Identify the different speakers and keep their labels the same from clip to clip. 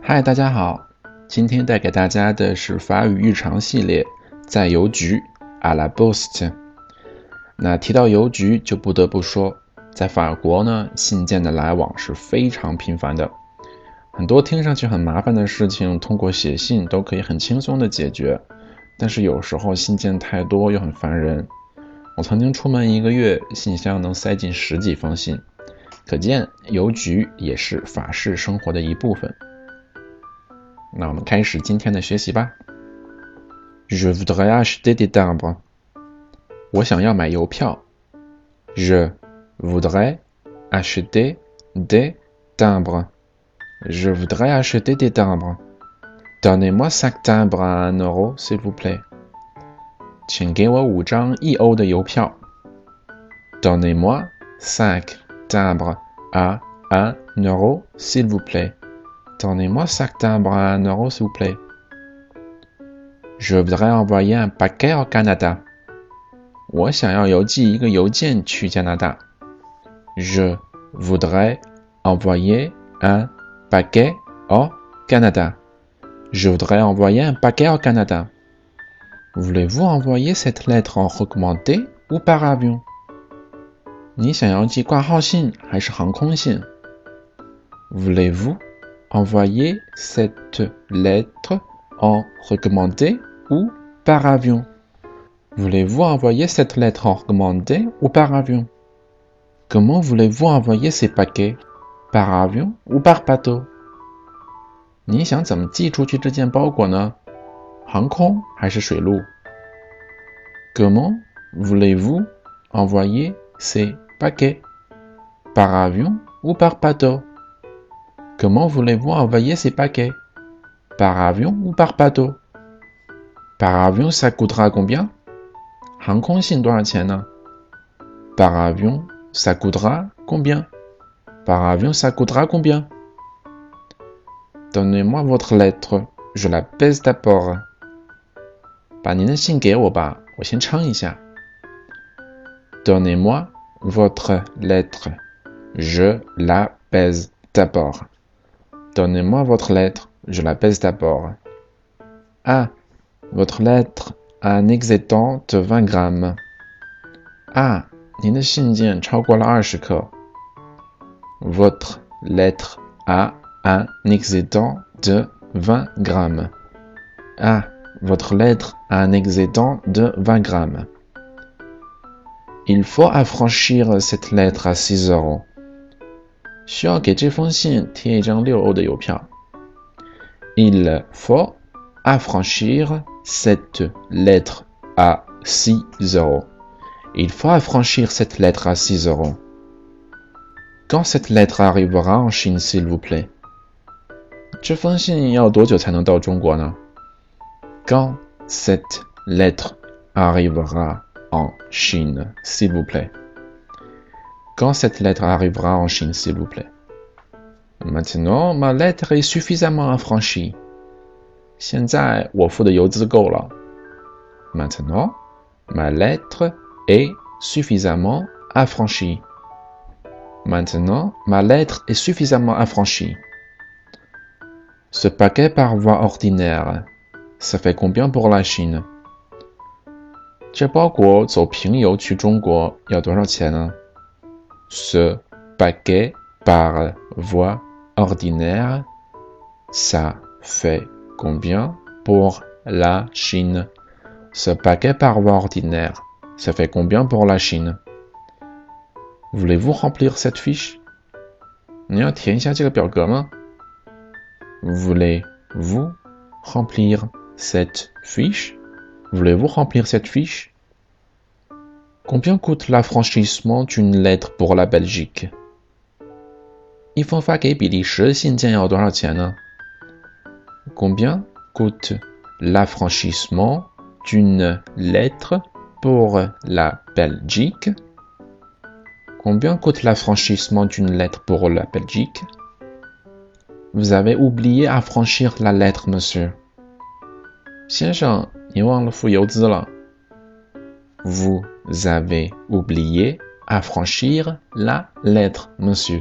Speaker 1: 嗨，大家好，今天带给大家的是法语日常系列，在邮局 à la poste。那提到邮局，就不得不说，在法国呢，信件的来往是非常频繁的，很多听上去很麻烦的事情，通过写信都可以很轻松的解决。但是有时候信件太多又很烦人，我曾经出门一个月，信箱能塞进十几封信，可见邮局也是法式生活的一部分。那我们开始今天的学习吧。Je voudrais acheter des timbres。我想要买邮票。Je voudrais acheter des timbres。Je voudrais acheter des timbres. Donnez-moi cinq timbres à un euro, s'il vous plaît. Donnez-moi cinq timbres à un euro, s'il vous plaît. Donnez-moi cinq timbres à un euro, s'il vous plaît. Je voudrais envoyer un paquet au Canada. Je voudrais envoyer un paquet au Canada. Je voudrais envoyer un paquet au Canada. Voulez-vous envoyer cette lettre en recommandé ou par avion? Voulez-vous envoyer cette lettre en recommandé ou par avion? Voulez-vous envoyer cette lettre en recommandé ou par avion? Comment voulez-vous envoyer ces paquets? Par avion ou par bateau Comment voulez-vous envoyer ces paquets Par avion ou par bateau Comment voulez-vous envoyer ces paquets Par avion ou par bateau Par avion, ça coûtera combien Par avion, ça coûtera combien Par avion, ça coûtera combien? Donnez-moi votre lettre, je la pèse d'abord. Donnez-moi votre lettre, je la pèse d'abord. Donnez-moi votre lettre, je la pèse d'abord. Ah, votre lettre a un excédent de 20 grammes. Ah, votre lettre A un excédent de 20 grammes. A. Votre lettre a un excédent de 20 grammes. Il faut affranchir cette lettre à 6 euros. Il faut affranchir cette lettre à 6 euros. Il faut affranchir cette lettre à 6 euros. Quand cette lettre arrivera en Chine, s'il vous plaît? 这封信要多久才能到中国呢？Quand cette lettre arrivera en Chine, s'il vous plaît? Quand cette lettre arrivera en Chine, s'il vous plaît. Maintenant, ma lettre est suffisamment affranchie. Maintenant, ma lettre est suffisamment affranchie. Maintenant, ma lettre est suffisamment affranchie. Ce paquet par voie ordinaire, ça fait combien pour la Chine? 这包裹走平邮去中国要多少钱呢？ce paquet par voie ordinaire, ça fait combien pour la Chine Ce paquet par voie ordinaire, ça fait combien pour la Chine Voulez-vous remplir cette fiche? Voulez-vous remplir cette fiche? Voulez-vous remplir cette fiche? Combien coûte l'affranchissement d'une lettre pour la Belgique? Combien coûte l'affranchissement d'une lettre pour la Belgique? Combien coûte l'affranchissement d'une lettre pour la Belgique? Vous avez oublié affranchir la lettre, monsieur. Vous avez oublié affranchir la lettre, monsieur.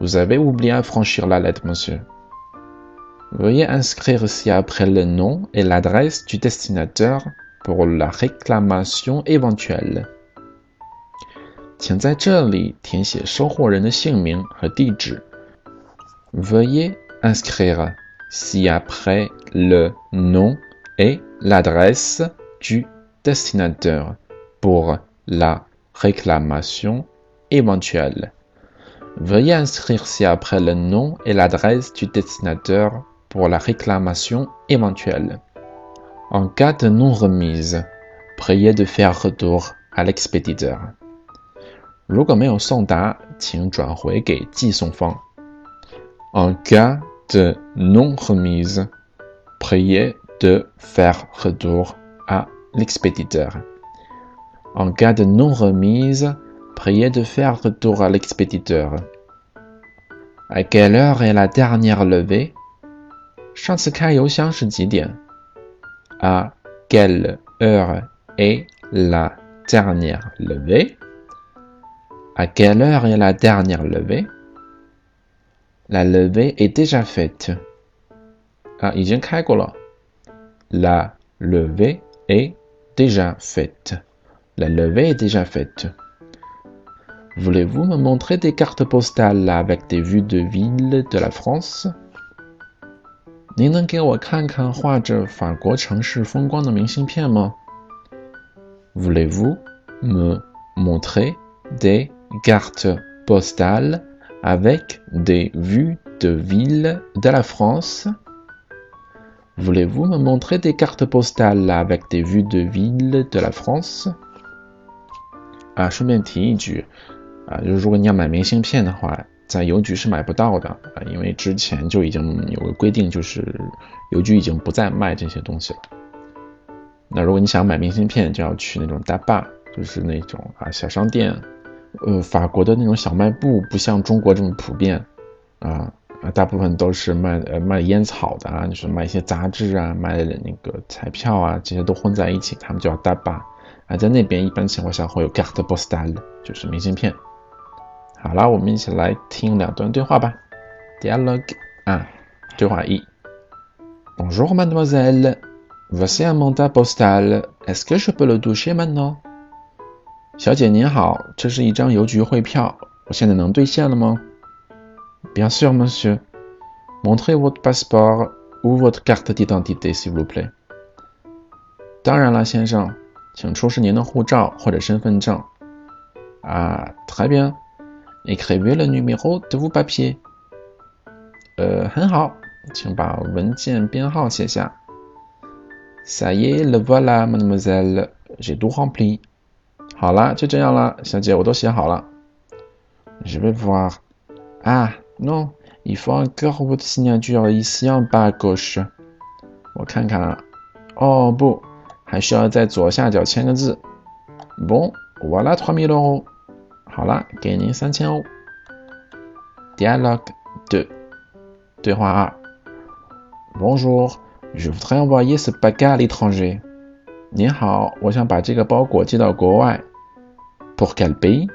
Speaker 1: Vous avez oublié affranchir la lettre, monsieur. Veuillez inscrire ci-après le nom et l'adresse du destinataire pour la réclamation éventuelle. 请在这里填写收货人的姓名和地址。Veuillez inscrire ci-après le nom et l'adresse du destinataire pour la réclamation éventuelle. Veuillez inscrire ci-après le nom et l'adresse du destinataire pour la réclamation éventuelle. En cas de non-remise, priez de faire retour à l'expéditeur. 如果没有送达，请转回给寄送方。En cas de non-remise, priez de faire retour à l'expéditeur. En cas de non-remise, priez de faire retour à l'expéditeur. À quelle heure est la dernière levée? 上次开邮箱是几点？À quelle heure est la dernière levée? À quelle heure est la dernière levée? La levée est déjà faite. Ah, La levée est déjà faite. La levée est déjà faite. Voulez-vous me montrer des cartes postales avec des vues de ville de la France? Voulez-vous me montrer des cartes postales avec des vues de ville de la France. Voulez-vous me montrer des cartes postales avec des vues de ville de la France? 啊，顺便提一句，啊，就是如果你要买明信片的话，在邮局是买不到的啊，因为之前就已经有个规定，就是邮局已经不再卖这些东西了。那如果你想买明信片，就要去那种大坝，就是那种啊小商店。呃，法国的那种小卖部不像中国这么普遍，啊啊，大部分都是卖呃卖烟草的啊，就是卖一些杂志啊，卖那个彩票啊，这些都混在一起，他们叫大巴。啊，在那边一般情况下会有 carte postale，就是明信片。好了，我们一起来听两段对话吧。Dialogue 啊，对话一。Bonjour mademoiselle, voici un mandat postal. Est-ce que je peux le toucher maintenant? 小姐您好，这是一张邮局汇票，我现在能兑现了吗？Bien sûr, monsieur. Montrez votre passeport ou votre carte d'identité, s'il vous plaît. 当然了，先生，请出示您的护照或者身份证。啊，très bien. Écrivez le numéro de vos papiers. 呃，很好，请把文件编号写下。Ça y est, le voilà, mademoiselle. J'ai tout rempli. 好了，就这样了，小姐，我都写好了。Je vais voir. Ah non, il faut encore votre signature ici en bas à gauche. 我看看啊，哦不，还需要在左下角签个字。Bon, voilà trois mille euros. 好了，给您三千欧。Dialogue deux. 对话二。Bonjour, je voudrais envoyer ce paquet à l'étranger. 您好，我想把这个包裹寄到国外。Pour quel pays？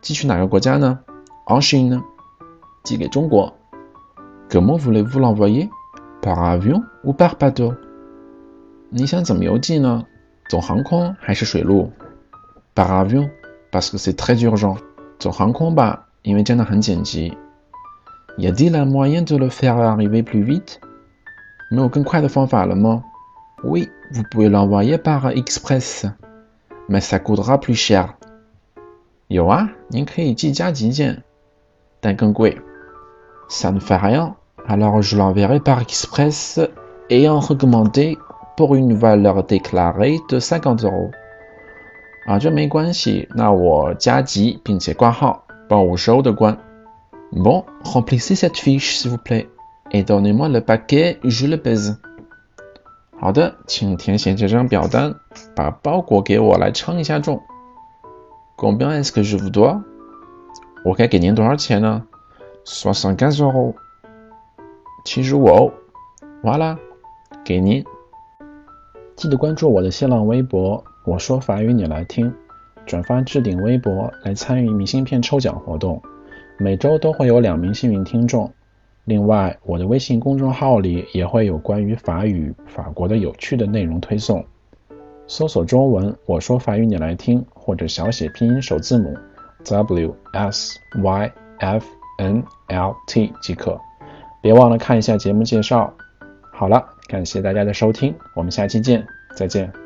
Speaker 1: 寄去哪个国家呢？En Chine。寄给中国。Comment voulez-vous l'envoyer? Par avion ou par bateau？你想怎么邮寄呢？走航空还是水路？Par avion, parce que c'est très urgent。走航空吧，因为真的很紧急。Y a-t-il un moyen de le faire arriver plus vite？没有更快的方法了吗？Oui, vous pouvez l'envoyer par express, mais ça coûtera plus cher。 有啊，您可以寄加急件，但更贵。Ça ne fait rien. Alors je l'enverrai par express et en recommandé pour une valeur déclarée de cinquante euros. 啊，这没关系，那我加急并且挂号，报五十欧的关。Bon, remplissez cette fiche s'il vous plaît et donnez-moi le paquet, je le pèse. 好的，请填写这张表单，把包裹给我来称一下重。 Combien est-ce que je vous dois？我该给您多少钱呢？Soixante-quinze euros，七十五欧。完了，给您。记得关注我的新浪微博，我说法语你来听，转发置顶微博来参与明信片抽奖活动，每周都会有两名幸运听众。另外，我的微信公众号里也会有关于法语、法国的有趣的内容推送。搜索中文“我说法语你来听”或者小写拼音首字母 W S Y F N L T 即可。别忘了看一下节目介绍。好了，感谢大家的收听，我们下期见，再见。